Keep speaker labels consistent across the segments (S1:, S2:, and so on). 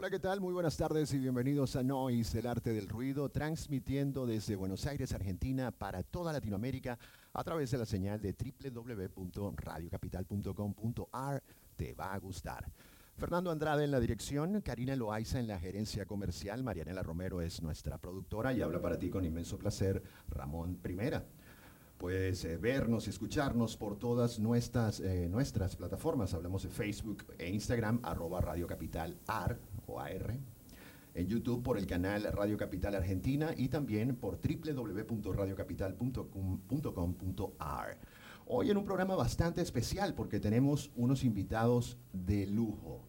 S1: Hola, ¿qué tal? Muy buenas tardes y bienvenidos a Noise, el arte del ruido, transmitiendo desde Buenos Aires, Argentina, para toda Latinoamérica a través de la señal de www.radiocapital.com.ar. Te va a gustar. Fernando Andrade en la dirección, Karina Loaiza en la gerencia comercial, Marianela Romero es nuestra productora y habla para ti con inmenso placer Ramón Primera. Puedes eh, vernos y escucharnos por todas nuestras, eh, nuestras plataformas. Hablamos de Facebook e Instagram, arroba Radio Capital AR o. En YouTube por el canal Radio Capital Argentina y también por www.radiocapital.com.ar. Hoy en un programa bastante especial porque tenemos unos invitados de lujo.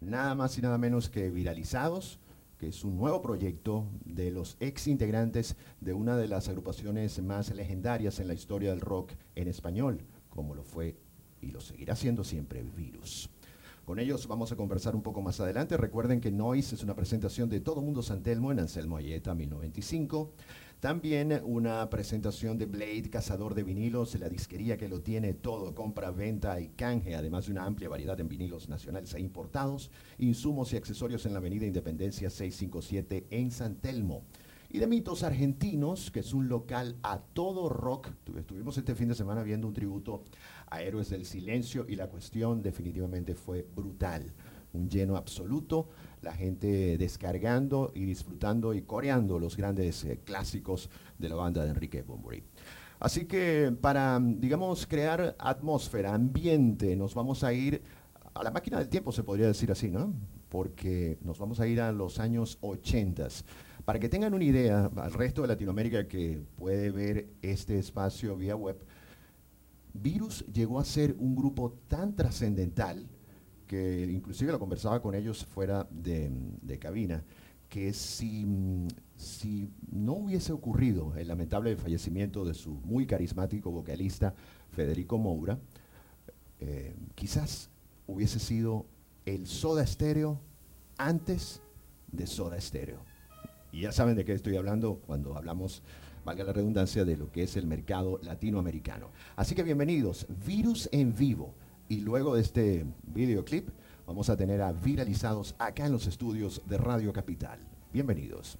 S1: Nada más y nada menos que viralizados que es un nuevo proyecto de los ex integrantes de una de las agrupaciones más legendarias en la historia del rock en español, como lo fue y lo seguirá siendo siempre Virus. Con ellos vamos a conversar un poco más adelante. Recuerden que Noise es una presentación de Todo Mundo Santelmo en Anselmo Ayeta 1095. También una presentación de Blade, cazador de vinilos, la disquería que lo tiene todo, compra, venta y canje, además de una amplia variedad en vinilos nacionales e importados, insumos y accesorios en la Avenida Independencia 657 en San Telmo. Y de Mitos Argentinos, que es un local a todo rock. Estuvimos este fin de semana viendo un tributo a Héroes del Silencio y la cuestión definitivamente fue brutal un lleno absoluto, la gente descargando y disfrutando y coreando los grandes eh, clásicos de la banda de Enrique Bunbury. Así que para, digamos, crear atmósfera, ambiente, nos vamos a ir a la máquina del tiempo, se podría decir así, ¿no? Porque nos vamos a ir a los años 80. Para que tengan una idea, al resto de Latinoamérica que puede ver este espacio vía web, Virus llegó a ser un grupo tan trascendental que inclusive lo conversaba con ellos fuera de, cabina, que si, si, no hubiese ocurrido el lamentable fallecimiento de su muy carismático vocalista Federico Moura, eh, quizás hubiese sido el Soda Stereo antes de Soda Stereo. Y ya saben de qué estoy hablando cuando hablamos, valga la redundancia, de lo que es el mercado latinoamericano. Así que bienvenidos, Virus en Vivo y luego de este videoclip vamos a tener a viralizados acá en los estudios de Radio Capital. Bienvenidos.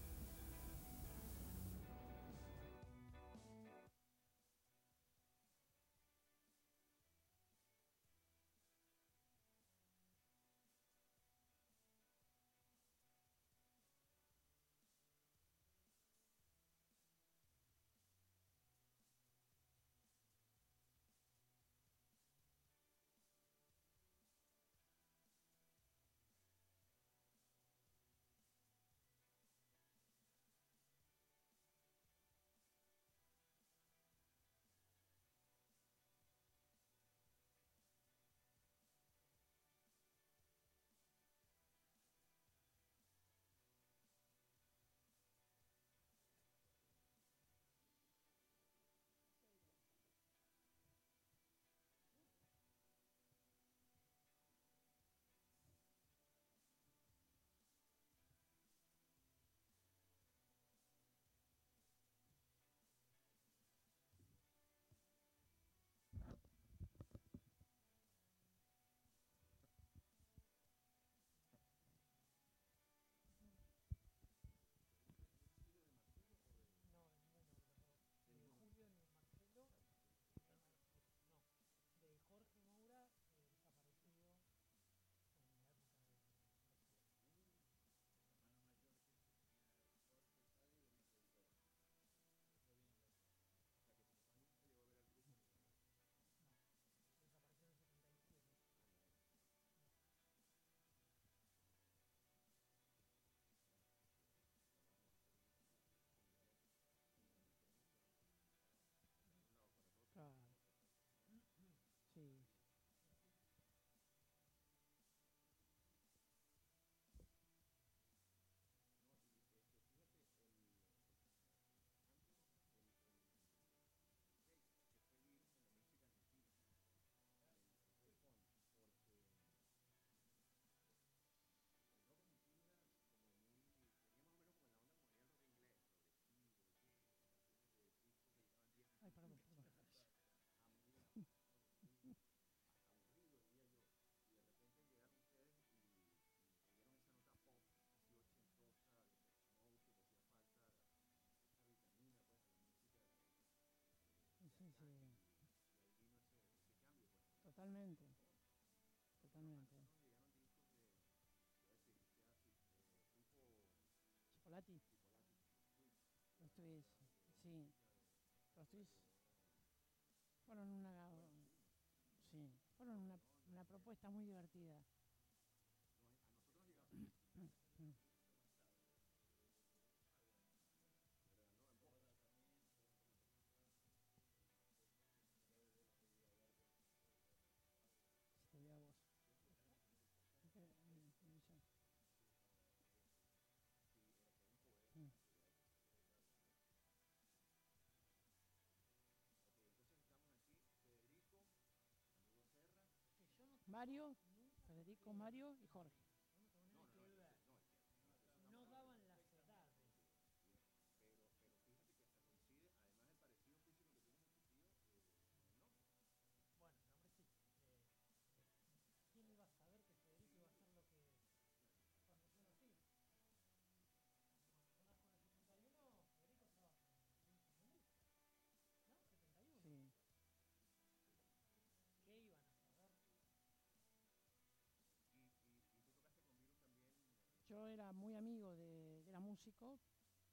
S2: Totalmente. Totalmente. Chocolati. Los tres, sí. Los tres fueron una, sí, fueron una, una propuesta muy divertida. Mario, Federico, Mario y Jorge.
S3: No daban las edades. Bueno, el nombre sí. Eh, ¿Quién iba a saber que Federico iba a hacer lo que cuando yo nací? Cuando yo nací en el 71, Federico estaba en comunista. ¿No? 71.
S2: Sí.
S3: ¿Qué iban a saber?
S2: Yo era muy amigo de, era músico,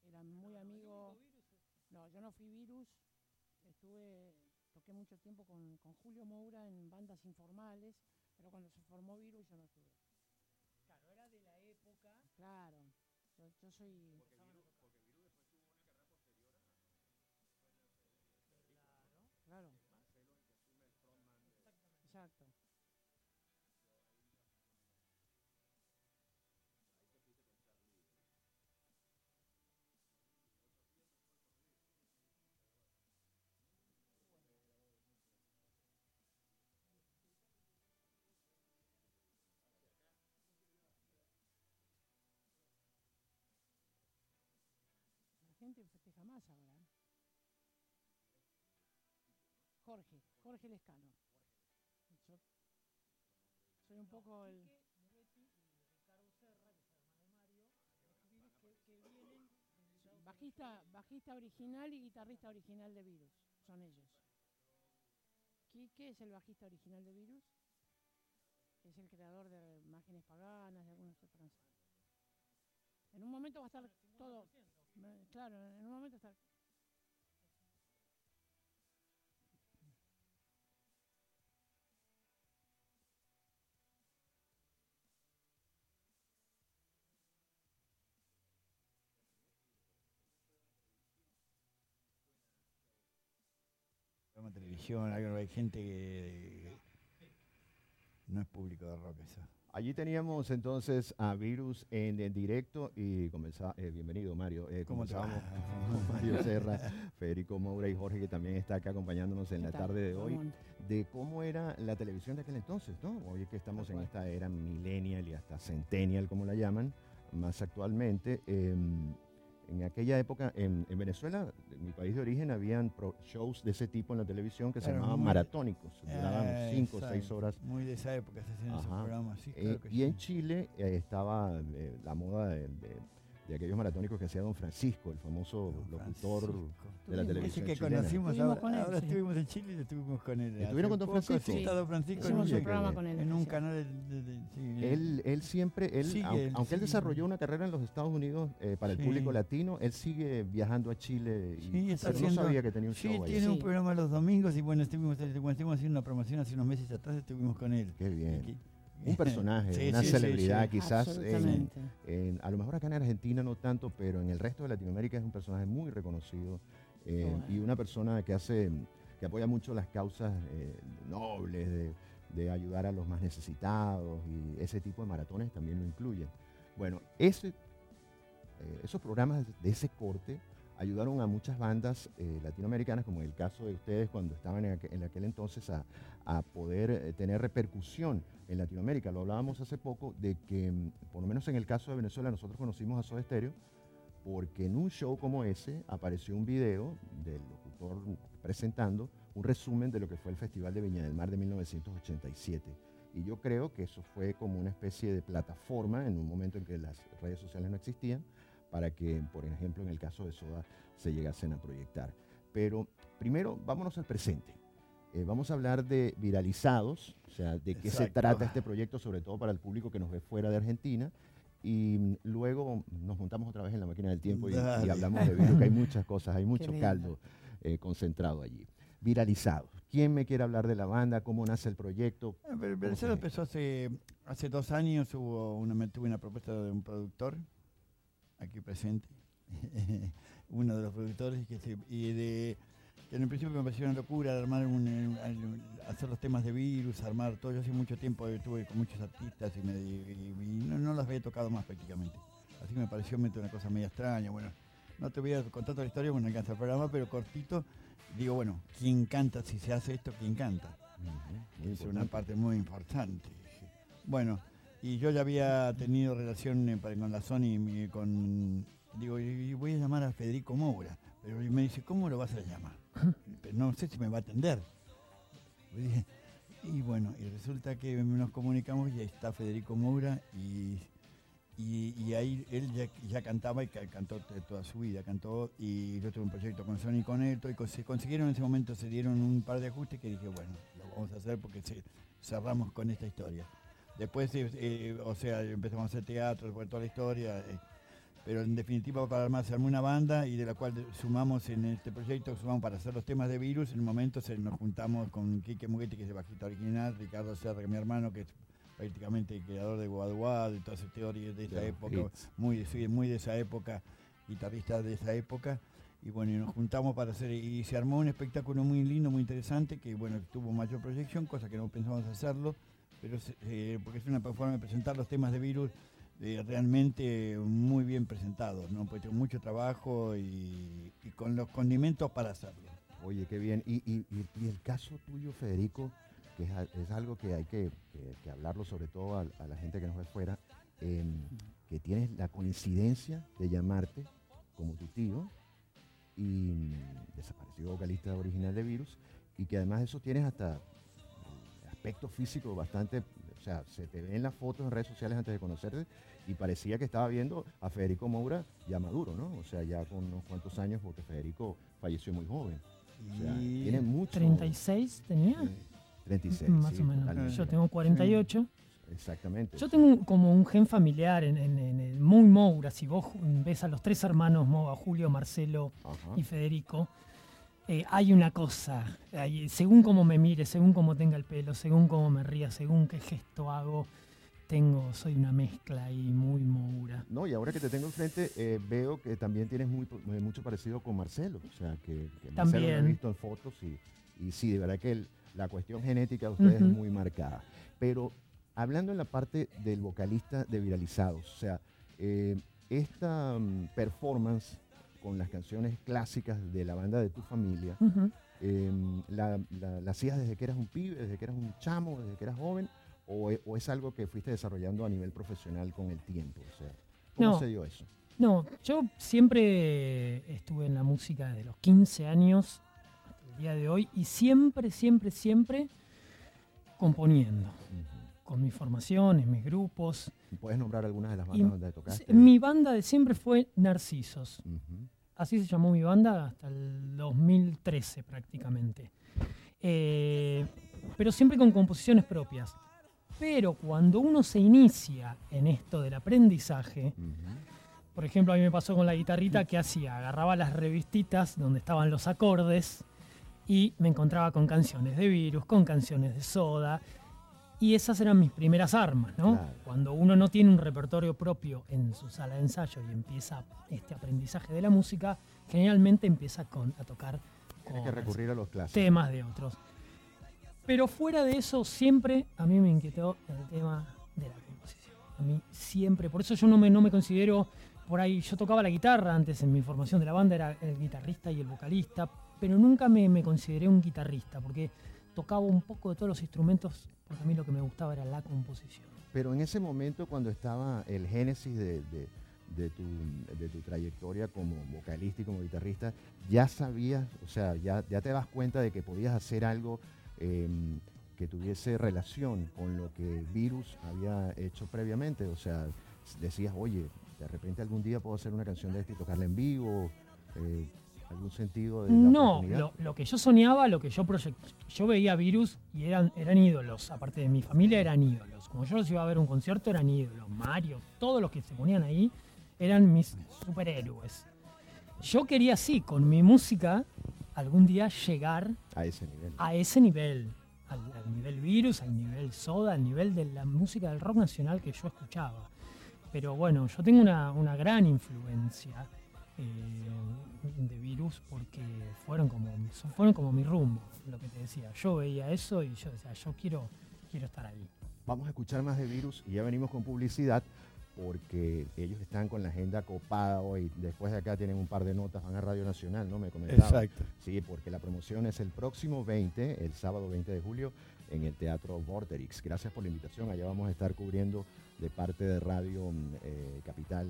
S2: era muy amigo.
S3: es-
S2: No, yo no fui virus, estuve, toqué mucho tiempo con, con Julio Moura en bandas informales, pero cuando se formó virus yo no estuve.
S3: Claro, era de la época.
S2: Claro, yo, yo soy,
S3: Claro.
S2: claro,
S3: Exactamente.
S2: exacto. La gente festeja más ahora. ¿eh? Jorge, Jorge Lescano. Yo soy un poco el...
S3: Quique Mugetti y Ricardo Serra, que es hermano de Mario, los virus que, que vienen de Estados
S2: Bajista, bajista original y guitarrista original de Virus. Son ellos. Quique es el bajista original de Virus. Es el creador de imágenes paganas, de algunas otras. En un momento va a estar
S3: Bueno, el 50%.
S2: todo. Claro, en un momento está.
S4: televisión, hay gente que no es público de rock eso.
S1: Allí teníamos entonces a Virus en, en directo y comenzaba, eh, bienvenido Mario, eh, comenzábamos con Mario Serra, Federico Moura y Jorge que también está acá acompañándonos en
S2: ¿Qué
S1: la
S2: tal?
S1: tarde de hoy, de cómo era la televisión de aquel entonces, ¿no? Hoy que estamos en esta era millennial y hasta centennial, como la llaman, más actualmente. eh, en aquella época, en, en Venezuela, en mi país de origen, habían pro- shows de ese tipo en la televisión que se llamaban maratónicos, duraban
S4: Eh,
S1: cinco o seis horas.
S4: Muy de esa época se hacían esos programas, sí,
S1: eh,
S4: que
S1: y
S4: sí.
S1: en Chile eh, estaba eh, la moda de, de- de aquellos maratónicos que hacía Don Francisco, el famoso
S4: Don
S1: locutor
S4: Francisco.
S1: de la televisión
S4: Ese que
S1: chilena.
S4: conocimos
S2: Estuvimos
S4: ahora,
S2: con él,
S4: ahora
S2: sí.
S4: estuvimos en Chile y estuvimos con él.
S1: ¿Estuvieron con Don Francisco?
S4: Sí,
S2: Sí.
S4: está Don Francisco
S2: Hicimos
S1: Oye,
S2: un programa con él.
S4: en un canal de, de- de- sí,
S1: Él, él siempre, él,
S4: Sigue,
S1: aunque,
S4: él
S1: aunque él desarrolló una carrera en los Estados Unidos eh, para el
S4: Sí.
S1: público latino, él sigue viajando a Chile y
S4: Sí, está
S1: pero no
S4: haciendo-
S1: sabía que tenía un
S4: Sí,
S1: show ahí.
S4: tiene un
S2: Sí.
S4: programa los domingos y bueno, estuvimos, cuando estuvimos haciendo una promoción hace unos meses atrás, estuvimos con él.
S1: Qué bien.
S4: Aquí.
S1: Un personaje,
S4: Sí,
S1: una
S4: sí,
S1: celebridad
S4: sí.
S1: quizás en,
S2: Absolutamente.
S1: en- a lo mejor acá en Argentina no tanto, pero en el resto de Latinoamérica es un personaje muy reconocido eh,
S2: Bueno.
S1: y una persona que hace, que apoya mucho las causas eh, nobles de, de ayudar a los más necesitados y ese tipo de maratones también lo incluyen. Bueno, ese, eh, esos programas de ese corte ayudaron a muchas bandas eh, latinoamericanas, como el caso de ustedes cuando estaban en, aqu- en aquel entonces, a, a poder eh, tener repercusión en Latinoamérica. Lo hablábamos hace poco de que, mm, por lo menos en el caso de Venezuela, nosotros conocimos a Soda Stereo porque en un show como ese apareció un video del locutor presentando un resumen de lo que fue el Festival de Viña del Mar de 1987. Y yo creo que eso fue como una especie de plataforma en un momento en que las redes sociales no existían para que, por ejemplo, en el caso de Soda se llegasen a proyectar. Pero primero, vámonos al presente. Eh, vamos a hablar de viralizados, o sea, de qué se trata este proyecto, sobre todo para el público que nos ve fuera de Argentina. Y luego nos montamos otra vez en la máquina del tiempo y, hablamos de virus, que hay muchas cosas, hay mucho caldo eh, concentrado allí. Viralizados. ¿Quién me quiere hablar de la banda? ¿Cómo nace el proyecto?
S4: Ah, Pero, pero
S1: ¿Cómo
S4: eso
S1: fue?
S4: empezó hace, hace dos años, hubo una, tuve una propuesta de un productor, aquí presente, uno de los productores, que se- y de, que en un principio me pareció una locura armar un, un- hacer los temas de virus, armar todo. Yo hace mucho tiempo estuve con muchos artistas y, me, y- y no, no las había tocado más prácticamente. Así que me pareció una cosa media extraña. Bueno, no te voy a contar toda la historia, porque no alcanza el programa, pero cortito. Digo, bueno, ¿quién canta? Si se hace esto, ¿quién canta?
S1: Ujú, muy
S4: es una
S1: importante.
S4: parte muy importante. Bueno, y yo ya había tenido relación eh, con la Sony, con, digo, y voy a llamar a Federico Moura. Pero me dice, ¿cómo lo vas a llamar? Pero no sé si me va a atender. Y dije, Y bueno, y resulta que nos comunicamos y ahí está Federico Moura y, y, y ahí él ya, ya cantaba y ca- cantó toda su vida, cantó y yo tuve un proyecto con Sony con él, y se consiguieron en ese momento, se dieron un par de ajustes que dije, bueno, lo vamos a hacer porque cerramos con esta historia. Después, eh, o sea, empezamos a hacer teatro, fue toda la historia, eh, pero en definitiva para armar se armó una banda y de la cual sumamos en este proyecto, sumamos para hacer los temas de virus, en un momento se, nos juntamos con Quique Muguetti, que es el bajista original, Ricardo Serra, que es mi hermano, que es prácticamente el creador de Guaduad, de todas esas teorías de esa época,
S1: hits.
S4: muy, muy de esa época, guitarrista de esa época. Y bueno, y nos juntamos para hacer, y se armó un espectáculo muy lindo, muy interesante, que bueno, tuvo mayor proyección, cosa que no pensamos hacerlo, pero porque es una forma de presentar los temas de virus realmente muy bien presentados, ¿no? Pues mucho trabajo y, con los condimentos para hacerlo.
S1: Oye, qué bien. Y, el caso tuyo, Federico, que es, algo que hay que, hablarlo sobre todo a, la gente que nos ve fuera, em, que tienes la coincidencia de llamarte como tu tío y mm, desaparecido vocalista original de Virus, y que además de eso tienes hasta aspecto físico bastante, o sea, se te ve en las fotos en redes sociales antes de conocerte y parecía que estaba viendo a Federico Moura ya maduro, ¿no? O sea, ya con unos cuantos años, porque Federico falleció muy joven. O sea,
S4: Y-
S1: tiene mucho.
S3: 36 tenía,
S1: eh, 36.
S3: más
S1: sí,
S3: o menos.
S1: totalmente.
S3: Yo tengo 48.
S1: Exactamente.
S3: Yo tengo un- como un gen familiar en, en- en el muy Moura. Si vos ves a los tres hermanos Moura, Julio, Marcelo
S1: Ajá.
S3: y Federico, eh, hay una cosa. hay- según cómo me mire, según cómo tenga el pelo, según cómo me ría, según qué gesto hago, tengo, soy una mezcla ahí muy Moura.
S1: No, y ahora que te tengo enfrente, eh, veo que también tienes muy, eh, mucho parecido con Marcelo. O sea, que, que Marcelo lo he
S3: También.
S1: visto en fotos y, y sí, de verdad que el- la cuestión genética de ustedes es muy marcada. Pero hablando en la parte del vocalista de Viralizados, o sea, eh, esta mm, performance con las canciones clásicas de la banda de tu familia,
S3: Ujú.
S1: eh, la, la- la hacías desde que eras un pibe, desde que eras un chamo, desde que eras joven, o, o es algo que fuiste desarrollando a nivel profesional con el tiempo? O sea, ¿cómo
S3: No.
S1: se dio eso?
S3: No, yo siempre estuve en la música desde los 15 años hasta el día de hoy y siempre, siempre, siempre componiendo, con mis formaciones, mis grupos.
S1: ¿Puedes nombrar algunas de las
S3: Y
S1: bandas donde tocaste?
S3: mi banda de siempre fue Narcisos. Así se llamó mi banda hasta el 2013 prácticamente. Eh, pero siempre con composiciones propias. Pero cuando uno se inicia en esto del aprendizaje, por ejemplo, a mí me pasó con la guitarrita que hacía, agarraba las revistitas donde estaban los acordes y me encontraba con canciones de Virus, con canciones de Soda, y esas eran mis primeras armas, ¿no?
S1: Claro.
S3: Cuando uno no tiene un repertorio propio en su sala de ensayo y empieza este aprendizaje de la música, generalmente empieza con, a tocar
S1: que recurrir a los clásicos.
S3: temas de otros. Pero fuera de eso, siempre a mí me inquietó el tema de la composición. A mí siempre, por eso yo no me, no me considero por ahí, yo tocaba la guitarra antes en mi formación de la banda, era el guitarrista y el vocalista, pero nunca me, me consideré un guitarrista, porque tocaba un poco de todos los instrumentos, porque a mí lo que me gustaba era la composición.
S1: Pero en ese momento, cuando estaba el génesis de, tu, trayectoria como vocalista y como guitarrista, ya sabías, o sea, ya, ya te das cuenta de que podías hacer algo em, que tuviese relación con lo que Virus había hecho previamente. O sea, decías, oye, de repente algún día puedo hacer una canción de esta y tocarla en vivo. eh, algún sentido de la
S3: No, lo, lo que yo soñaba, lo que yo proyect yo veía virus y eran, eran ídolos, aparte de mi familia eran ídolos. Como yo los iba a ver un concierto eran ídolos, Mario, todos los que se ponían ahí eran mis superhéroes. Yo quería sí, con mi música, algún día llegar
S1: a ese nivel.
S3: a ese nivel, al, al nivel virus, al nivel soda, al nivel de la música del rock nacional que yo escuchaba. Pero bueno, yo tengo una, una gran influencia eh, de virus porque fueron como, fueron como mi rumbo, lo que te decía. Yo veía eso y yo decía, yo quiero, quiero estar ahí.
S1: Vamos a escuchar más de virus y ya venimos con publicidad porque ellos están con la agenda copada hoy. Después de acá tienen un par de notas, van a Radio Nacional, ¿no? Me comentaban.
S4: Exacto.
S1: Sí, porque la promoción es el próximo 20, el sábado 20 de julio, en el Teatro Vorterix. Gracias por la invitación. Allá vamos a estar cubriendo de parte de Radio mm, eh, Capital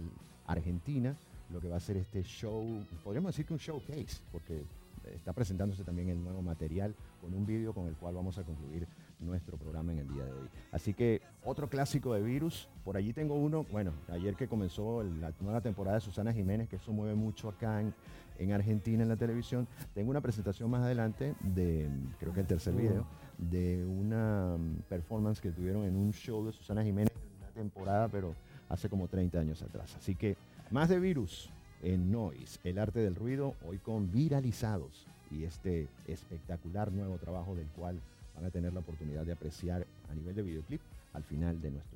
S1: Argentina lo que va a ser este show, podríamos decir que un showcase, porque está presentándose también el nuevo material con un vídeo con el cual vamos a concluir nuestro programa en el día de hoy. Así que otro clásico de virus, por allí tengo uno, bueno, ayer que comenzó la nueva temporada de Susana Jiménez, que eso mueve mucho acá en, en Argentina en la televisión, tengo una presentación más adelante de, creo que el tercer video, de una mm, performance que tuvieron en un show de Susana Jiménez una temporada, pero hace como 30 años atrás. Así que más de virus en Noise, el arte del ruido, hoy con viralizados y este espectacular nuevo trabajo del cual van a tener la oportunidad de apreciar a nivel de videoclip al final de nuestro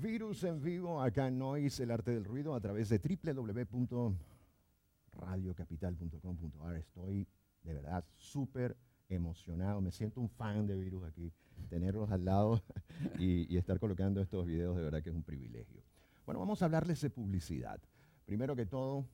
S1: Virus en vivo acá en Noise, el arte del ruido, a través de www.radiocapital.com.ar. Estoy de verdad súper emocionado, me siento un fan de Virus aquí, tenerlos al lado y, y estar colocando estos videos de verdad que es un privilegio. Bueno, vamos a hablarles de publicidad. Primero que todo,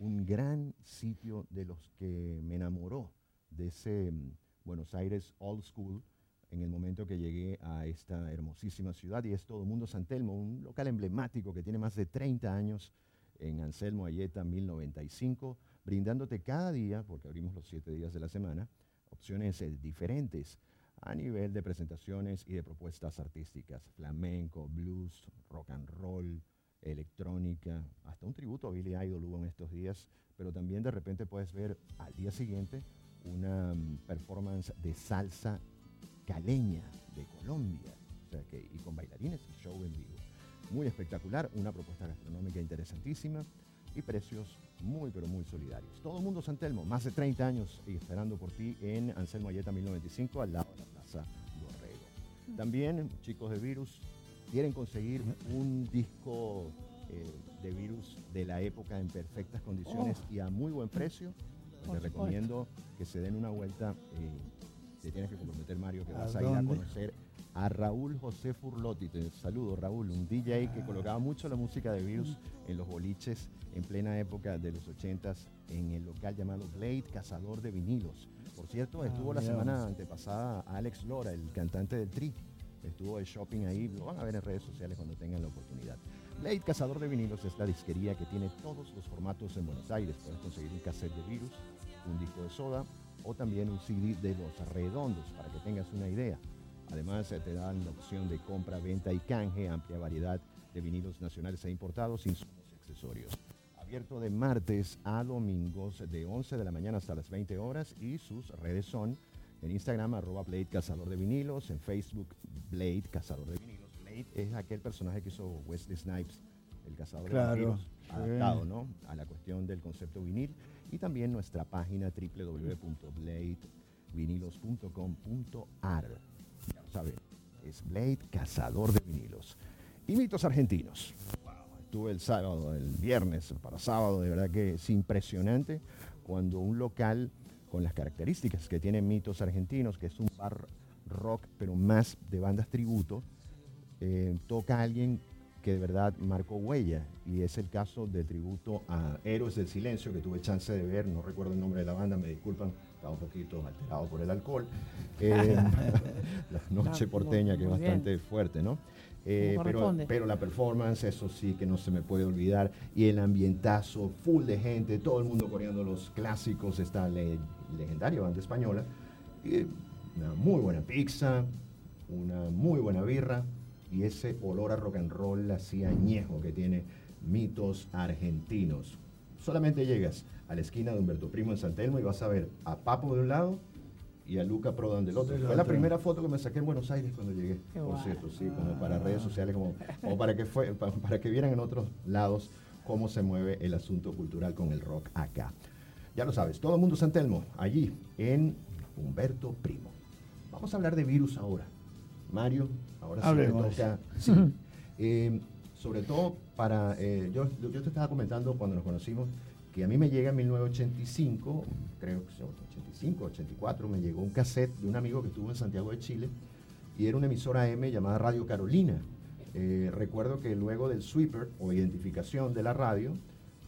S1: un gran sitio de los que me enamoró de ese mm, Buenos Aires Old School en el momento que llegué a esta hermosísima ciudad. Y es Todo Mundo San Telmo, un local emblemático que tiene más de 30 años en Anselmo Ayeta 1095, brindándote cada día, porque abrimos los siete días de la semana, opciones eh, diferentes a nivel de presentaciones y de propuestas artísticas, flamenco, blues, rock and roll, electrónica, hasta un tributo a Billy Idol hubo en estos días, pero también de repente puedes ver al día siguiente una mm, performance de salsa caleña de Colombia, o sea que, y con bailarines y show en vivo. Muy espectacular, una propuesta gastronómica interesantísima y precios muy pero muy solidarios. Todo el mundo San Telmo, más de 30 años y esperando por ti en Anselmo Ayeta 1095 al lado de la Plaza Dorrego. También, chicos de Virus, quieren conseguir un disco eh, de Virus de la época en perfectas condiciones y a muy buen precio,
S3: Por
S1: les
S3: supuesto.
S1: recomiendo que se den una vuelta. eh, te tienes que comprometer, Mario, que
S4: ¿A
S1: vas a ir a conocer a Raúl José Furlotti. Te saludo, Raúl, un DJ que colocaba mucho la música de Virus en los boliches en plena época de los 80s en el local llamado Blade, Cazador de Vinilos. Por cierto,
S4: Ah,
S1: estuvo la semana antepasada Alex Lora, el cantante del Tri. Estuvo de shopping ahí, lo van a ver en redes sociales cuando tengan la oportunidad. Blade Cazador de Vinilos es la disquería que tiene todos los formatos en Buenos Aires. Puedes conseguir un cassette de Virus, un disco de soda o también un CD de los redondos para que tengas una idea. Además, eh, te dan la opción de compra, venta y canje, amplia variedad de vinilos nacionales e importados, insumos y accesorios. Abierto de martes a domingos de 11 de la mañana hasta las 20 horas y sus redes son en Instagram arroba Blade Cazador de Vinilos, en Facebook Blade Cazador de Vinilos. Blade es aquel personaje que hizo Wesley Snipes, el cazador
S4: Claro,
S1: de vinilos,
S4: sí.
S1: adaptado ¿no? a la cuestión del concepto vinil y también nuestra página www.bladevinilos.com.ar. Ya lo saben, es Blade Cazador de Vinilos. Y mitos argentinos. Estuve el sábado, el viernes para sábado, de verdad que es impresionante cuando un local con las características que tiene Mitos Argentinos, que es un bar rock, pero más de bandas tributo, eh, toca a alguien que de verdad marcó huella, y es el caso del tributo a Héroes del Silencio, que tuve chance de ver, no recuerdo el nombre de la banda, me disculpan, estaba un poquito alterado por el alcohol. Eh, la noche
S2: No,
S1: porteña, que es bastante fuerte, ¿no? Eh, pero, pero la performance, eso sí que no se me puede olvidar. Y el ambientazo, full de gente, todo el mundo coreando los clásicos, esta le- legendaria banda española. Y una muy buena pizza, una muy buena birra y ese olor a rock and roll así añejo que tiene mitos argentinos. Solamente llegas a la esquina de Humberto Primo en San Telmo y vas a ver a Papo de un lado y a Luca Prodan del otro. Fue la
S4: otro.
S1: primera foto que me saqué en Buenos Aires cuando llegué,
S2: Qué
S1: por
S2: guay.
S1: cierto, sí, como para redes sociales, como, como para, que fue, pa- para que vieran en otros lados cómo se mueve el asunto cultural con el rock acá. Ya lo sabes, todo el mundo San Telmo, allí en Humberto Primo. Vamos a hablar de virus ahora. Mario, ahora sí
S4: Hablemos.
S1: toca. Sí. Eh, sobre todo para. eh, yo, yo te estaba comentando cuando nos conocimos que a mí me llega en 1985, creo que son 85, 84, me llegó un cassette de un amigo que estuvo en Santiago de Chile y era una emisora M llamada Radio Carolina. Eh, recuerdo que luego del sweeper o identificación de la radio,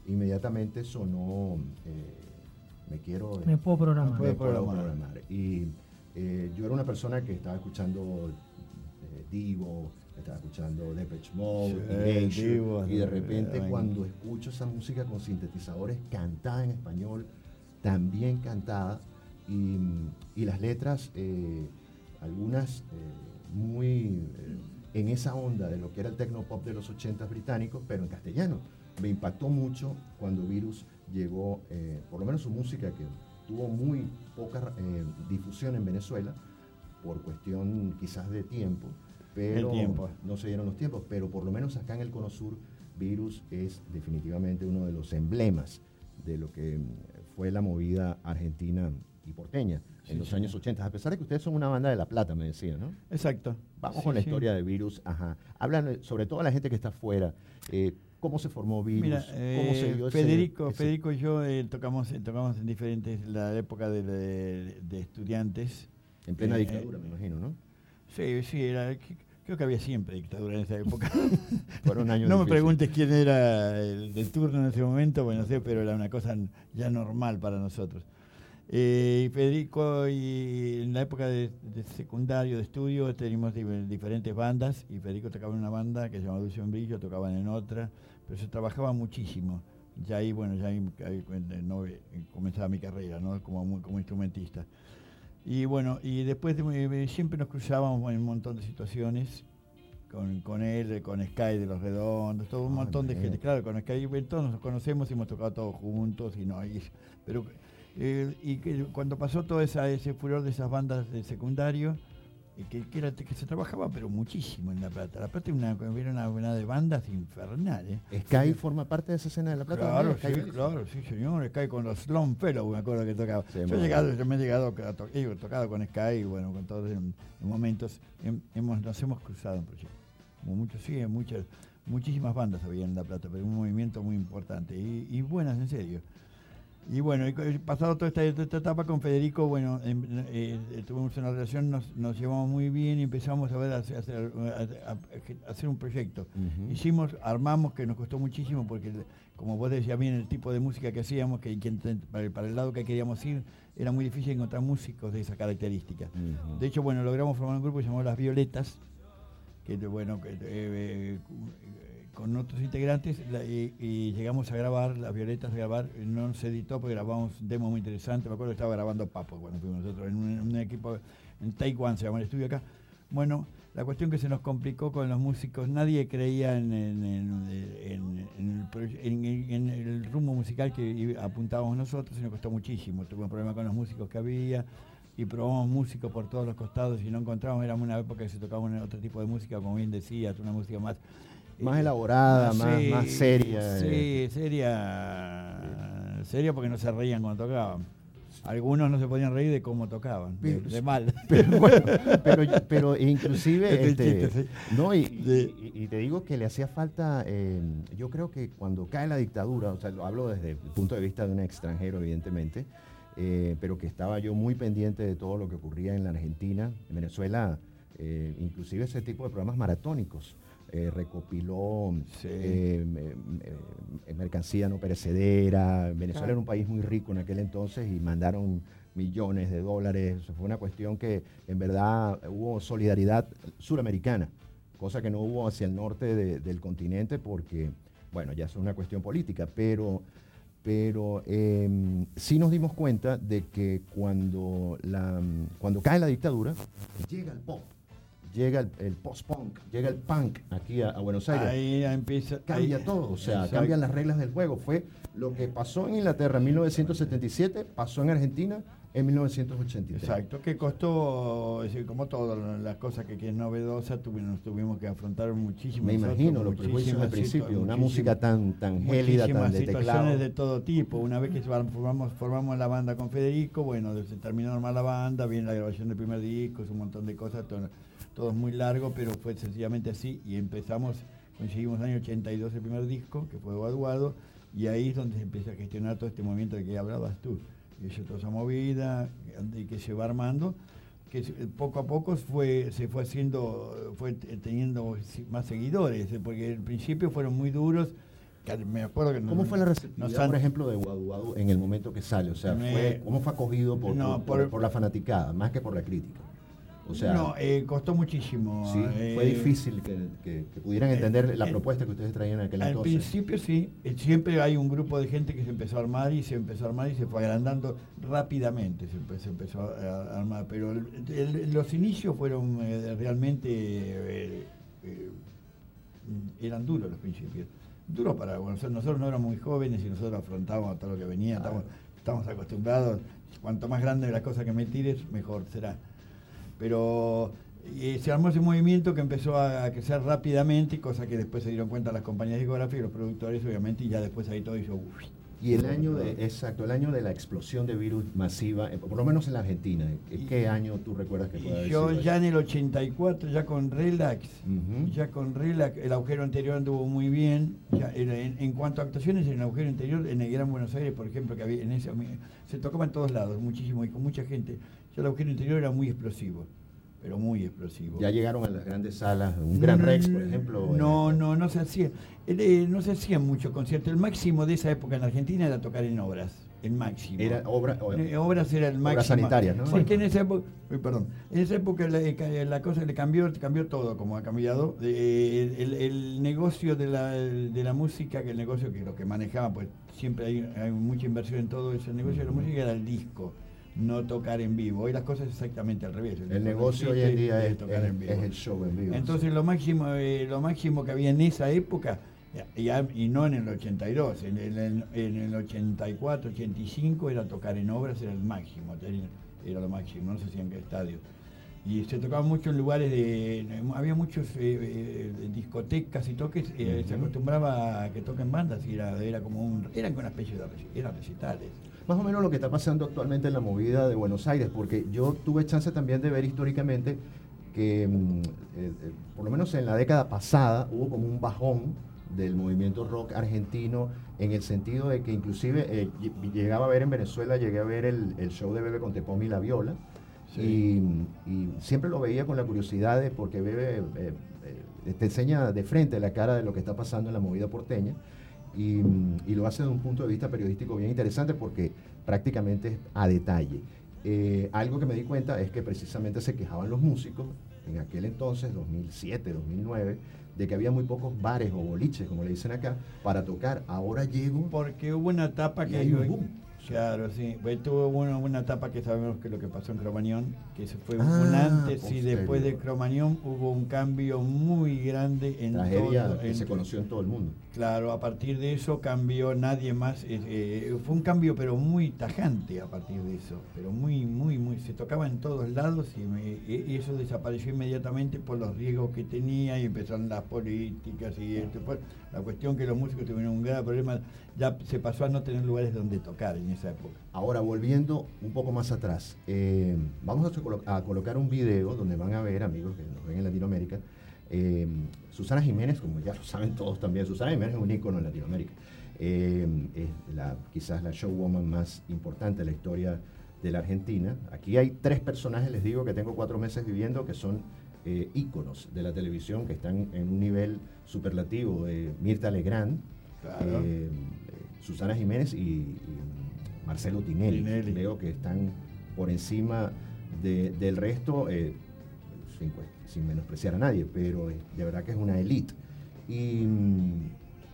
S1: inmediatamente sonó eh, Me quiero.
S3: Me puedo programar.
S1: me puedo
S4: programar.
S1: Y eh, yo era una persona que estaba escuchando Divo, estaba escuchando Depeche Mode,
S4: Divo,
S1: y de
S4: eh,
S1: repente
S4: vaina.
S1: cuando escucho esa música con sintetizadores cantada en español, también cantada, y, y las letras, eh, algunas eh, muy eh, en esa onda de lo que era el tecnopop de los 80 británicos, pero en castellano. Me impactó mucho cuando Virus llegó, eh, por lo menos su música, que tuvo muy poca eh, difusión en Venezuela, por cuestión quizás de tiempo, pero no se dieron los tiempos, pero por lo menos acá en el Cono Sur, Virus es definitivamente uno de los emblemas de lo que mm, fue la movida argentina aquí porteña,
S4: Sí,
S1: en los
S4: sí.
S1: años 80, a pesar de que ustedes son una banda de La Plata, me decía, ¿no?
S4: Exacto.
S1: Vamos
S4: Sí,
S1: con la historia de Virus, ajá. Hablan eh, sobre todo a la gente que está afuera, eh, cómo se formó Virus,
S4: Mira,
S1: cómo se
S4: eh,
S1: dio ese-
S4: Federico,
S1: ese-
S4: Federico y yo eh, tocamos, tocamos en diferentes, la época de, de- de estudiantes.
S1: en plena dictadura, me imagino, ¿no?
S4: Sí, sí, era, creo que había siempre dictadura en esa época. No me preguntes quién era el del turno en ese momento, bueno, no sé, pero era una cosa ya normal para nosotros. Eh, y Federico, y en la época de, de secundario, de estudio, teníamos di- diferentes bandas, y Federico tocaba en una banda que se llamaba Dulce Brillo, tocaban en otra, pero se trabajaba muchísimo. Ya ahí, bueno, ya ahí, ahí, eh, no, comenzaba mi carrera, ¿no? Como instrumentista. Y bueno, y después de- eh, siempre nos cruzábamos en un montón de situaciones, con, con él, con Sky de los Redondos, todo un
S1: Ah,
S4: montón de gente. Claro, con Sky eh, todos nos conocemos y hemos tocado todos juntos, y no, y- pero eh, y que cuando pasó todo esa, ese furor de esas bandas de secundario, eh, que, que, era- que se trabajaba pero muchísimo en La Plata. La Plata era una, era una, una de bandas infernales.
S1: Sky forma parte de esa escena de La Plata.
S4: Claro, sí,
S1: Sky
S4: claro, sí, señor. Sky con los Longfellow, me acuerdo que tocaba.
S1: Sí,
S4: yo, he llegado, yo me he llegado a to- he tocado con Sky, bueno, con todos en, en momentos. hem- hemos, nos hemos cruzado en proyectos. Como muchos, sí, muchas, muchísimas bandas había en La Plata, pero un movimiento muy importante. Y, y buenas, en serio. Y bueno, pasado toda esta, esta etapa con Federico, bueno, eh, eh, tuvimos una relación, nos, nos llevamos muy bien y empezamos a ver a hacer, a- a- a hacer un proyecto. Hicimos, armamos, que nos costó muchísimo porque, como vos decías bien, el tipo de música que hacíamos, que, para, el, para el lado que queríamos ir, era muy difícil encontrar músicos de esa característica. De hecho, bueno, logramos formar un grupo llamado Las Violetas, que bueno, que, eh, eh, con otros integrantes, y, llegamos a grabar, Las Violetas a grabar, no se editó porque grabamos un demo muy interesante, me acuerdo que estaba grabando Papo cuando fuimos nosotros, en un, un equipo, en Taiwán se llama el estudio acá. Bueno, la cuestión que se nos complicó con los músicos, nadie creía en, en- en- en- el, rumbo musical que apuntábamos nosotros y nos costó muchísimo. Tuvimos problemas con los músicos que había y probamos músicos por todos los costados y no encontrábamos, éramos una época que se tocaba un- otro tipo de música, como bien decías, una música más...
S1: Más elaborada, más,
S4: sí,
S1: más seria.
S4: Sí,
S1: eh.
S4: seria, seria porque no se reían cuando tocaban. Algunos no se podían reír de cómo tocaban, de, mal.
S1: Pero, bueno, pero, pero inclusive,
S4: Este
S1: este,
S4: sí.
S1: no, y, y- y te digo que le hacía falta, eh, yo creo que cuando cae la dictadura, o sea, lo hablo desde el punto de vista de un extranjero, evidentemente, eh, pero que estaba yo muy pendiente de todo lo que ocurría en la Argentina, en Venezuela, eh, inclusive ese tipo de programas maratónicos. Eh, recopiló
S4: Sí.
S1: eh, me- mercancía no perecedera. Venezuela era un país muy rico en aquel entonces y mandaron millones de dólares. Fue una cuestión que en verdad hubo solidaridad suramericana, cosa que no hubo hacia el norte de- del continente porque, bueno, ya es una cuestión política, pero, pero eh, sí nos dimos cuenta de que cuando, la, cuando cae la dictadura, llega el pop, llega el, el post-punk, llega el punk aquí a, a Buenos Aires
S4: Ahí empieza...
S1: cambia
S4: ahí-
S1: todo, o sea,
S4: Exacto.
S1: cambian las reglas del juego. Fue lo que pasó en Inglaterra en 1977, pasó en Argentina en 1983.
S4: Exacto, que costó, es decir, como todas las cosas que, que es novedosa, tuvimos, nos tuvimos que afrontar muchísimo.
S1: Me imagino los prejuicios al principio, una música tan, tan gélida, tan de teclado.
S4: situaciones de todo tipo. Una vez que formamos, formamos la banda con Federico, bueno, se terminó armar la banda, viene la grabación del primer disco, es un montón de cosas, todo, todo es muy largo, pero fue sencillamente así y empezamos, conseguimos en el año 82 el primer disco, que fue Guaduado, y ahí es donde se empieza a gestionar todo este movimiento de que hablabas tú. Y eso, toda esa movida y que se va armando que poco a poco fue, se fue haciendo, fue teniendo más seguidores, porque al principio fueron muy duros. Me acuerdo que
S1: ¿Cómo
S4: nos-
S1: fue la receptividad,
S4: han-
S1: por ejemplo, de Guadu Guadu en el momento que sale? O sea, fue, ¿cómo fue acogido por,
S4: No,
S1: por,
S4: por-
S1: por la fanaticada, más que por la crítica? O sea,
S4: no, eh, costó muchísimo.
S1: sí, fue
S4: eh,
S1: difícil que, que- que pudieran entender la
S4: eh,
S1: propuesta que ustedes traían en aquel
S4: Al
S1: entonces.
S4: principio sí, eh, siempre hay un grupo de gente que se empezó a armar y se empezó a armar y se fue agrandando rápidamente, se, empe- se empezó a, armar, pero el- el- los inicios fueron eh, realmente, eh, eh, eran duros los principios. Duros para, bueno, nosotros, nosotros no éramos muy jóvenes y nosotros afrontábamos todo lo que venía, estamos, estamos acostumbrados, cuanto más grande la cosa que me tires, mejor será. Pero eh, se armó ese movimiento que empezó a, crecer rápidamente, cosa que después se dieron cuenta las compañías discográficas y los productores, obviamente, y ya después ahí todo hizo, uy,
S1: Y el año de, exacto, el año de la explosión de virus masiva, eh, por lo menos en la Argentina, ¿en qué año tú recuerdas que haber
S4: Yo
S1: sido
S4: ya en el 84, ya con Relax, ya con Relax, el agujero anterior anduvo muy bien. Ya en, cuanto a actuaciones en el agujero interior, en el Gran Buenos Aires, por ejemplo, que había en ese, se tocaba en todos lados, muchísimo y con mucha gente. Ya el agujero interior era muy explosivo, pero muy explosivo.
S1: Ya llegaron a las grandes salas, un Gran Rex, por ejemplo.
S4: Mm, No, no, no se hacía. eh, no se hacían muchos conciertos. El máximo de esa época en Argentina era tocar en obras. El máximo.
S1: Era obra, o-
S4: Eh, obras era el máximo.
S1: Obras sanitarias, ¿no?
S4: Porque en esa época, perdón, en esa época la, eh, la cosa le cambió, cambió todo como ha cambiado. Eh, el, el negocio de la, de la música, que el negocio que lo que manejaba, pues siempre hay, hay mucha inversión en todo ese negocio de la música era el disco, no tocar en vivo. Hoy las cosas es exactamente al revés.
S1: el negocio hoy en día es,
S4: tocar
S1: es-
S4: en vivo.
S1: es el show en vivo.
S4: Entonces lo máximo, eh, lo máximo que había en esa época, y, y no en el 82, en el, en- el 84, 85 era tocar en obras, era el máximo, era, lo máximo, no sé si en qué estadio. Y se tocaba mucho en lugares de... Había muchos eh, eh, discotecas y toques, eh, se acostumbraba a que toquen bandas y era, era como un... Eran con una especie de recitales.
S1: Más o menos lo que está pasando actualmente en la movida de Buenos Aires, porque yo tuve chance también de ver históricamente que, mm, eh, eh, por lo menos en la década pasada, hubo como un bajón del movimiento rock argentino en el sentido de que inclusive eh, ll- llegaba a ver en Venezuela, llegué a ver el, el show de Bebe con Tepón y La Viola,
S4: Sí.
S1: y, y siempre lo veía con la curiosidad de porque Bebe te enseña de frente la cara de lo que está pasando en la movida porteña y, y lo hace de un punto de vista periodístico bien interesante porque prácticamente es a detalle. Eh, algo que me di cuenta es que precisamente se quejaban los músicos en aquel entonces, 2007, 2009, de que había muy pocos bares o boliches, como le dicen acá, para tocar. Ahora llego
S4: Porque hubo una etapa que...
S1: hay un boom.
S4: Claro, sí. Pues tuvo una, una etapa que sabemos que lo que pasó en Cromañón, que se fue
S1: Ah,
S4: un antes y después de Cromañón hubo un cambio muy grande en
S1: Tragedia
S4: todo.
S1: que
S4: en-
S1: se conoció en todo el mundo.
S4: Claro, a partir de eso cambió nadie más. eh, eh, fue un cambio pero muy tajante a partir de eso. Pero muy, muy, muy. Se tocaba en todos lados y, eso desapareció inmediatamente por los riesgos que tenía y empezaron las políticas y esto. La cuestión que los músicos tuvieron un grave problema, ya se pasó a no tener lugares donde tocar en esa época.
S1: Ahora, volviendo un poco más atrás, eh, vamos a, a colocar un video donde van a ver, amigos que nos ven en Latinoamérica, eh, Susana Jiménez, como ya lo saben todos también, Susana Jiménez es un ícono en Latinoamérica. Eh, es la, quizás la showwoman más importante de la historia de la Argentina. Aquí hay tres personajes, les digo, que tengo cuatro meses viviendo, que son eh, íconos de la televisión, que están en un nivel superlativo. Mirta Legrand,
S4: Claro.
S1: eh, Susana Jiménez y, y Marcelo Tinelli.
S4: Tinelli.
S1: Creo que están por encima de- del resto, eh, sin, menospreciar a nadie, pero eh, de verdad que es una elite. Y mm,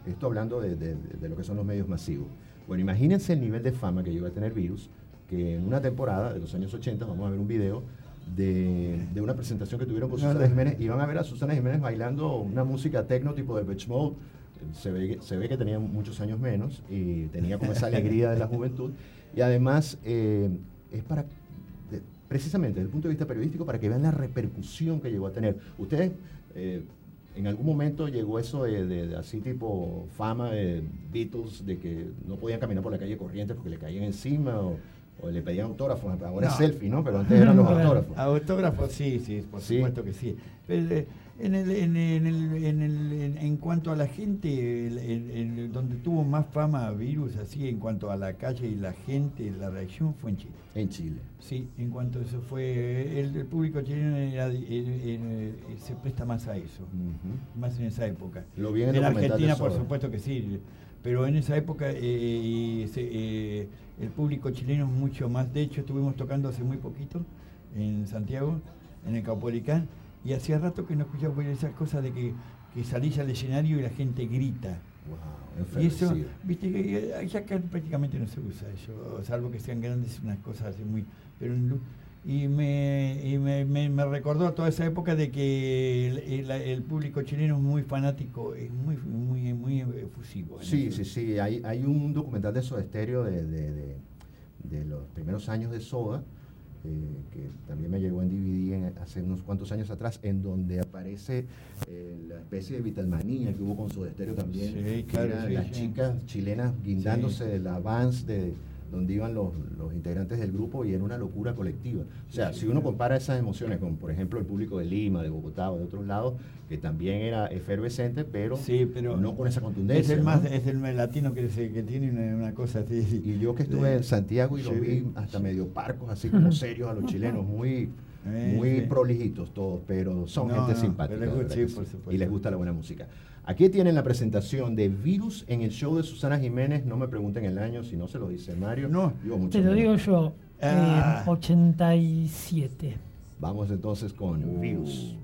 S1: esto hablando de, de- de lo que son los medios masivos. Bueno, imagínense el nivel de fama que llegó a tener Virus, que en una temporada de los años 80, vamos a ver un video de, de una presentación que tuvieron con Susana
S4: no.
S1: Jiménez, y van a ver a Susana Jiménez bailando una música tecno tipo de Beach Mode. Se ve, que- se ve que tenía muchos años menos y tenía como esa alegría de la juventud. Y además eh, es para, precisamente desde el punto de vista periodístico, para que vean la repercusión que llegó a tener. Ustedes, eh, en algún momento llegó eso de, de- de así tipo fama de Beatles, de que no podían caminar por la calle corriente porque le caían encima o, o le pedían autógrafos. Ahora es
S4: No.
S1: selfie, ¿no? Pero antes eran los autógrafos.
S4: Autógrafos, sí, sí, por
S1: Sí.
S4: supuesto que sí. Pero, eh, en, el, en, el- en, el- en, el- en- en cuanto a la gente, donde tuvo más fama virus, así, en cuanto a la calle y la gente, la reacción fue en Chile.
S1: En Chile.
S4: Sí, en cuanto a eso fue, el, público chileno era- se presta más a eso,
S1: Ujú.
S4: más en esa época.
S1: Lo en
S4: Argentina, por supuesto que sí, pero en esa época eh, se- eh, el público chileno es mucho más. De hecho, estuvimos tocando hace muy poquito en Santiago, en el Caupolicán, y hacía rato que no escuchaba esas cosas de que, que salís al escenario y la gente grita.
S1: Wow,
S4: Y eso, viste, que eh, ya acá prácticamente no se usa eso, salvo que sean grandes unas cosas así muy... Pero y me, y me, me- me recordó toda esa época de que el, el- el público chileno es muy fanático, es muy muy muy efusivo.
S1: Sí,
S4: eso.
S1: sí, sí. Hay, hay un documental de Soda Stereo de, de, de- de los primeros años de Soda eh, que también me llegó en DVD hace unos cuantos años atrás, en donde aparece eh, la especie de Vitalmanía que hubo con su estéreo también,
S4: Sí, claro, sí,
S1: las
S4: sí.
S1: chicas chilenas guindándose de la Vans de donde iban los, los integrantes del grupo y era una locura colectiva. O sea, si uno compara esas emociones con, por ejemplo, el público de Lima, de Bogotá o de otros lados, que también era efervescente, pero,
S4: Sí, pero
S1: no con esa
S4: es
S1: contundencia.
S4: el
S1: ¿no?
S4: más es el más latino que, se- que tiene una, una cosa así.
S1: Y yo que estuve en Santiago y los vi hasta medio parcos, así como serios a los chilenos, muy,
S4: Eh,
S1: muy
S4: sí.
S1: prolijitos todos, pero son
S4: No,
S1: gente
S4: no,
S1: simpática.
S4: les gusta, sí, por
S1: sí. Y les gusta la buena música. Aquí tienen la presentación de Virus en el show de Susana Jiménez. No me pregunten el año, si no se lo dice Mario.
S4: No.
S1: Digo mucho
S3: Te lo digo yo, eh,
S4: Ah.
S3: 87.
S1: Vamos entonces con
S4: Uh.
S1: Virus.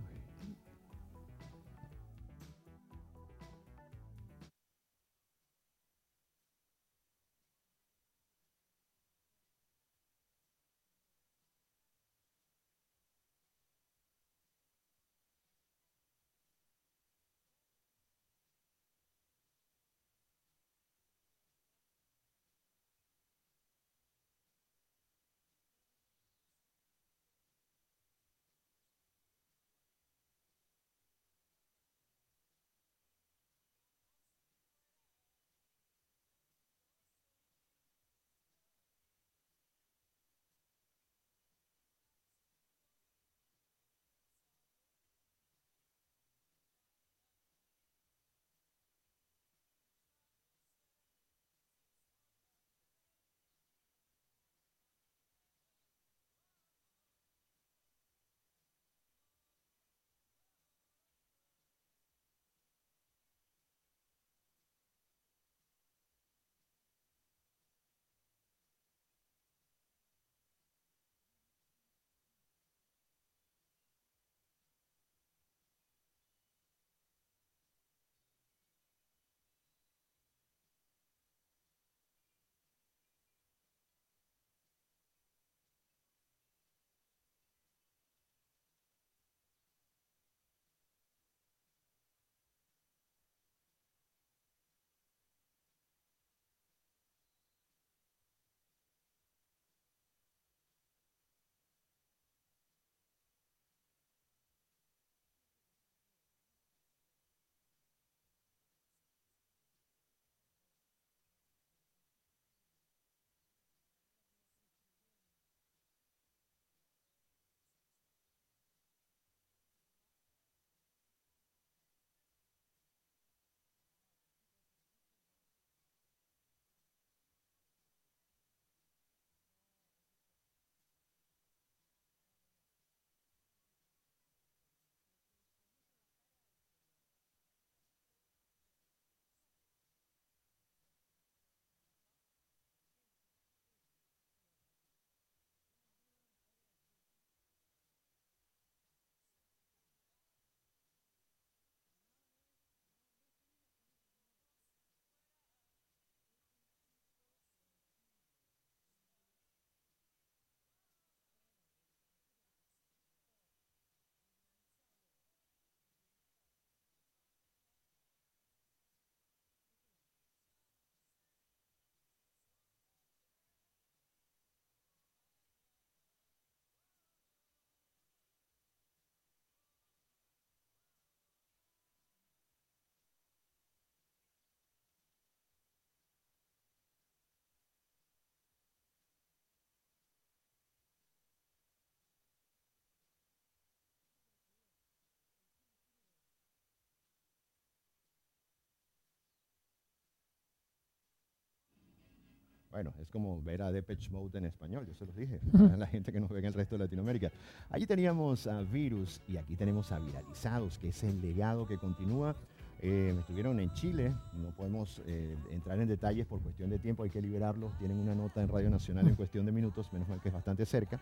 S1: Bueno, es como ver a Depeche Mode en español, yo se los dije, a la gente que nos ve en el resto de Latinoamérica. Allí teníamos a Virus y aquí tenemos a Viralizados, que es el legado que continúa. Eh, estuvieron en Chile, no podemos eh, entrar en detalles por cuestión de tiempo, hay que liberarlos. Tienen una nota en Radio Nacional en cuestión de minutos, menos mal que es bastante cerca.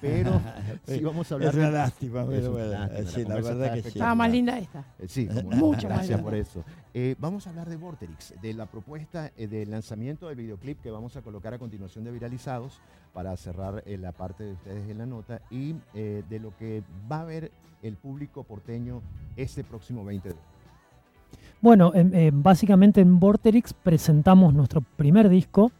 S1: Pero sí vamos a hablar
S4: Es una
S1: de-
S4: lástima,
S1: Es
S4: pero bueno,
S1: lástima,
S4: sí, la verdad
S1: está
S4: que sí.
S2: Estaba más linda esta.
S1: Eh, Sí,
S2: más
S1: gracias por eso. Eh, vamos a hablar de Vorterix, de la propuesta eh, del lanzamiento del videoclip que vamos a colocar a continuación de Viralizados para cerrar eh, la parte de ustedes en la nota y eh, de lo que va a ver el público porteño este próximo 20 de octubre.
S3: Bueno, eh, básicamente en Vorterix presentamos nuestro primer disco,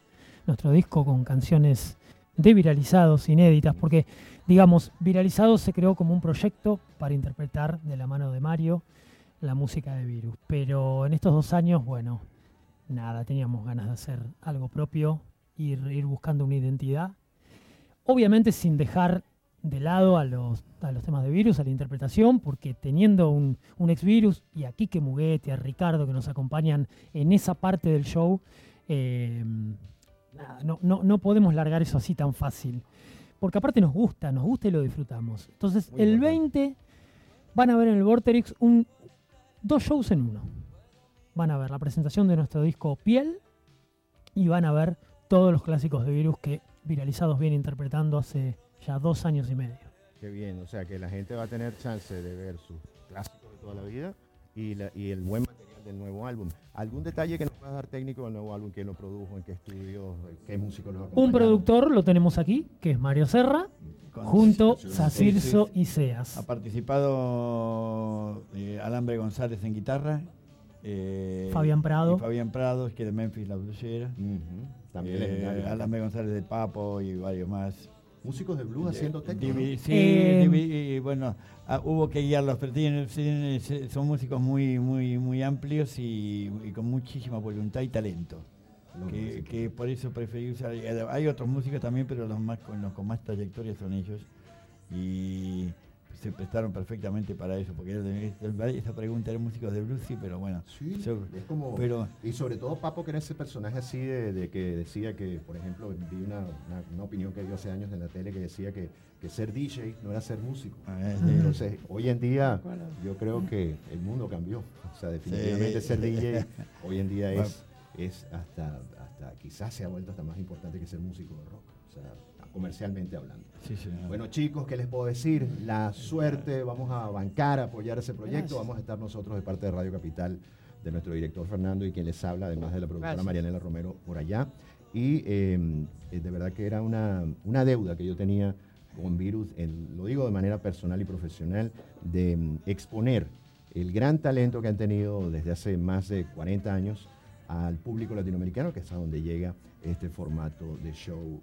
S3: nuestro disco con canciones de Viralizados Inéditas, porque, digamos, Viralizados se creó como un proyecto para interpretar de la mano de Mario la música de Virus. Pero en estos dos años, bueno, nada, teníamos ganas de hacer algo propio, ir buscando una identidad. Obviamente sin dejar de lado a los, a los temas de virus, a la interpretación, porque teniendo un, un ex virus y a Kike Muguete, a Ricardo que nos acompañan en esa parte del show, eh, nada, no, no, no podemos largar eso así tan fácil. Porque aparte nos gusta, nos gusta y lo disfrutamos. Entonces,
S1: Muy
S3: el
S1: importante.
S3: 20 van a ver en el Vorterix un, dos shows en uno. Van a ver la presentación de nuestro disco Piel y van a ver todos los clásicos de virus que viralizados viene interpretando hace ya dos años y medio.
S1: Qué bien, o sea que la gente va a tener chance de ver sus clásicos de toda la vida y, la- y el buen material del nuevo álbum. ¿Algún detalle que nos pueda dar técnico del nuevo álbum? ¿Quién lo produjo? ¿En qué estudio? ¿Qué músico lo acompaña?
S3: Un productor lo tenemos aquí, que es Mario Serra,
S4: Con-
S3: junto
S4: sí.
S3: y Seas.
S4: Ha participado eh, Alambre González en guitarra. eh,
S3: Fabián Prado.
S4: y Fabián Prado, que es de Memphis, la blusera.
S1: También
S4: Eh. Alambre González del Papo y varios más.
S1: Músicos de blues haciendo techno. ¿no?
S4: Sí,
S3: Eh,
S4: bueno, ah, hubo que guiarlos, pero tienen- tienen- se- son músicos muy, muy, muy amplios y, y con muchísima voluntad y talento. Que por eso preferí usar. eh, Hay otros músicos también, pero los más con los con más trayectoria son ellos. Y se prestaron perfectamente para eso, porque era de- esta- esta pregunta era músicos de blues, sí, pero bueno.
S1: Sí, es como...
S4: pero
S1: Y sobre todo Papo, que era ese personaje así de, de que decía que, por ejemplo, vi una, una- una opinión que dio hace años en la tele que decía que, que ser DJ no era ser músico.
S4: eh,
S1: Entonces, hoy en día, yo creo que el mundo cambió. O sea, definitivamente
S4: Sí.
S1: ser DJ hoy en día es, es hasta, hasta, quizás se ha vuelto hasta más importante que ser músico de rock. O sea, comercialmente hablando.
S4: Sí, señor.
S1: Bueno, chicos, ¿qué les puedo decir? La suerte, vamos a bancar, a apoyar ese proyecto.
S2: Gracias.
S1: Vamos a estar nosotros de parte de Radio Capital, de nuestro director Fernando y quien les habla, además de la productora
S2: Gracias.
S1: Marianela Romero por allá. Y eh, eh, de verdad que era una, una deuda que yo tenía con Virus, en- lo digo de manera personal y profesional, de mm, exponer el gran talento que han tenido desde hace más de 40 años al público latinoamericano, que es a donde llega este formato de show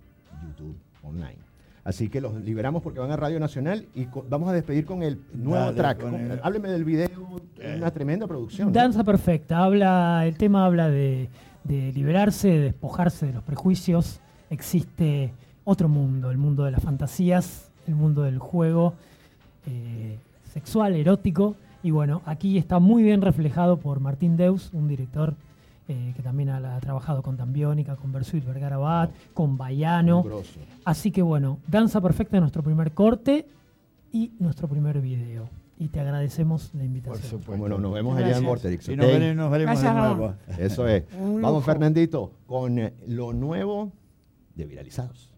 S1: YouTube online. Así que los liberamos porque van a Radio Nacional y vamos a despedir con el nuevo
S4: Dale,
S1: track.
S4: el-
S1: Hábleme del video,
S4: Eh.
S1: una tremenda producción. ¿no?
S3: Danza perfecta, habla, el tema habla de, de liberarse, de despojarse de los prejuicios. Existe otro mundo, el mundo de las fantasías, el mundo del juego eh, sexual, erótico. Y bueno, aquí está muy bien reflejado por Martín Deus, un director eh, que también ha, ha trabajado con Tambiónica, con Bersuit Vergara Bat, con
S1: grosso.
S3: Así que bueno, Danza Perfecta es nuestro primer corte y nuestro primer video. Y te agradecemos la
S4: Por
S3: invitación.
S4: supuesto.
S1: Bueno, nos vemos allá en
S2: Gracias.
S1: Vorterix.
S4: Y nos veremos, nos veremos de
S2: Gracias,
S4: nuevo.
S1: Eso es. Vamos. Fernandito, con lo nuevo de Viralizados.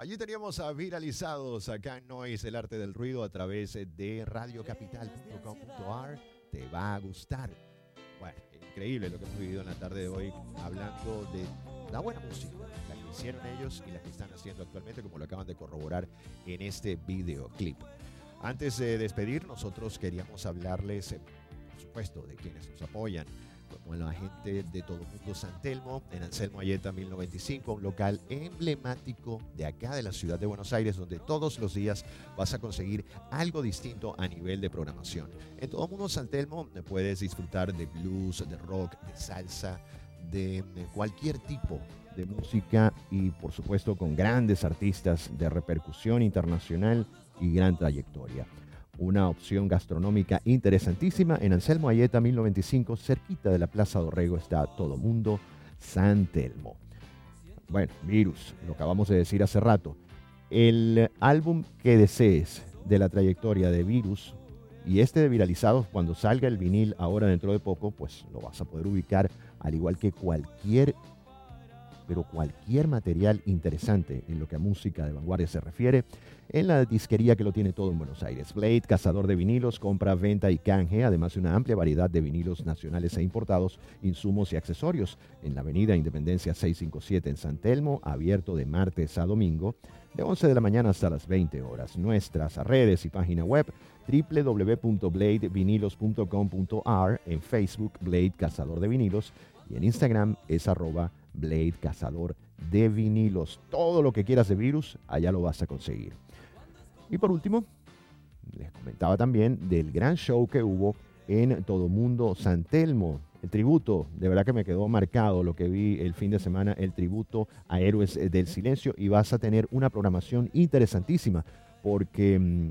S1: Allí teníamos a viralizados acá en Noise, el arte del ruido, a través de radiocapital.com.ar. Te va a gustar. Bueno, increíble lo que hemos vivido en la tarde de hoy, hablando de la buena música, la que hicieron ellos y la que están haciendo actualmente, como lo acaban de corroborar en este videoclip. Antes de despedir, nosotros queríamos hablarles, eh, por supuesto, de quienes nos apoyan como la gente de Todo Mundo San Telmo, en Anselmo Ayeta 1095, un local emblemático de acá de la ciudad de Buenos Aires, donde todos los días vas a conseguir algo distinto a nivel de programación. En Todo Mundo San Telmo puedes disfrutar de blues, de rock, de salsa, de cualquier tipo de música y por supuesto con grandes artistas de repercusión internacional y gran trayectoria una opción gastronómica interesantísima. En Anselmo Ayeta 1095, cerquita de la Plaza Dorrego, está Todo Mundo San Telmo. Bueno, Virus, lo acabamos de decir hace rato. El álbum que desees de la trayectoria de Virus y este de Viralizados, cuando salga el vinil ahora dentro de poco, pues lo vas a poder ubicar al igual que cualquier pero cualquier material interesante en lo que a música de vanguardia se refiere, en la disquería que lo tiene todo en Buenos Aires. Blade, cazador de vinilos, compra, venta y canje, además de una amplia variedad de vinilos nacionales e importados, insumos y accesorios, en la avenida Independencia 657 en San Telmo, abierto de martes a domingo, de 11 de la mañana hasta las 20 horas. Nuestras redes y página web www.bladevinilos.com.ar, en Facebook Blade Cazador de Vinilos y en Instagram es arroba Blade, cazador de vinilos. Todo lo que quieras de virus, allá lo vas a conseguir. Y por último, les comentaba también del gran show que hubo en Todo Mundo San Telmo. El tributo, de verdad que me quedó marcado lo que vi el fin de semana, el tributo a Héroes del Silencio y vas a tener una programación interesantísima porque mm,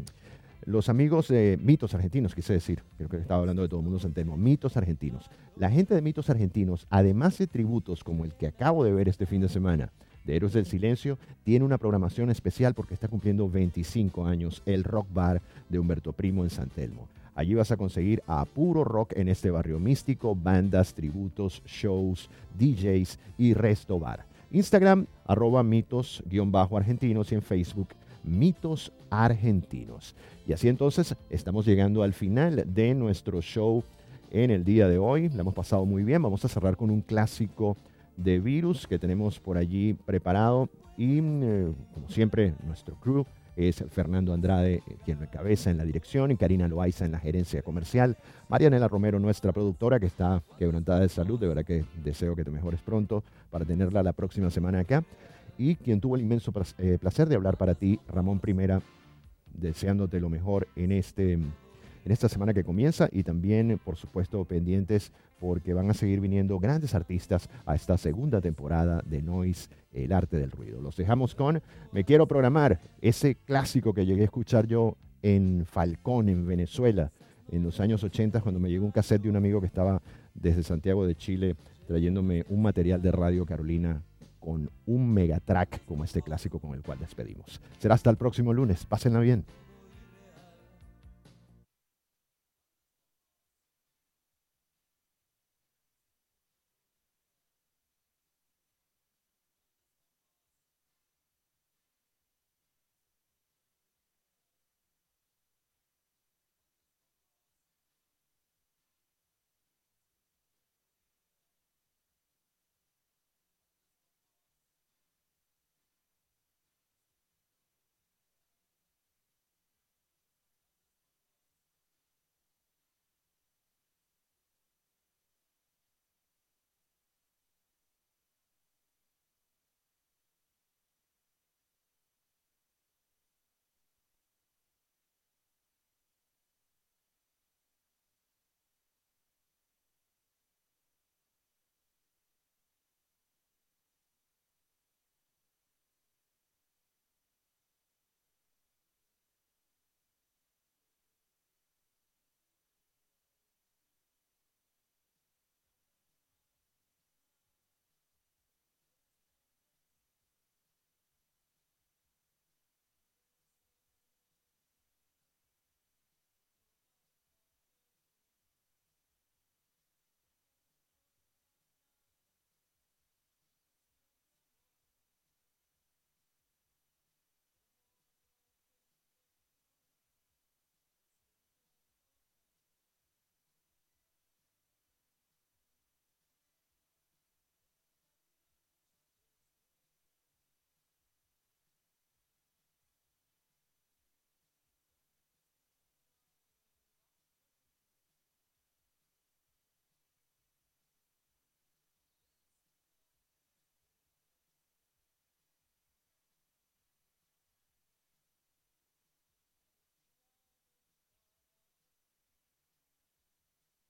S1: los amigos de Mitos Argentinos, quise decir, creo que estaba hablando de todo el mundo Santelmo, Mitos Argentinos. La gente de Mitos Argentinos, además de tributos como el que acabo de ver este fin de semana, de Héroes del Silencio, tiene una programación especial porque está cumpliendo 25 años el Rock Bar de Humberto Primo en San Telmo. Allí vas a conseguir a puro rock en este barrio místico, bandas, tributos, shows, DJs y resto bar. Instagram, arroba mitos-argentinos y en Facebook, mitos argentinos. Y así entonces estamos llegando al final de nuestro show en el día de hoy. La hemos pasado muy bien. Vamos a cerrar con un clásico de virus que tenemos por allí preparado. Y eh, como siempre, nuestro crew es Fernando Andrade, eh, quien lo encabeza en la dirección, y Karina Loaiza en la gerencia comercial. Marianela Romero, nuestra productora, que está quebrantada de salud. De verdad que deseo que te mejores pronto para tenerla la próxima semana acá. Y quien tuvo el inmenso eh, placer de hablar para ti, Ramón Primera, deseándote lo mejor en, este, en esta semana que comienza y también, por supuesto, pendientes porque van a seguir viniendo grandes artistas a esta segunda temporada de Noise, el arte del ruido. Los dejamos con Me quiero programar, ese clásico que llegué a escuchar yo en Falcón, en Venezuela, en los años 80, cuando me llegó un cassette de un amigo que estaba desde Santiago de Chile trayéndome un material de Radio Carolina con un megatrack como este clásico con el cual despedimos. Será hasta el próximo lunes. Pásenla bien.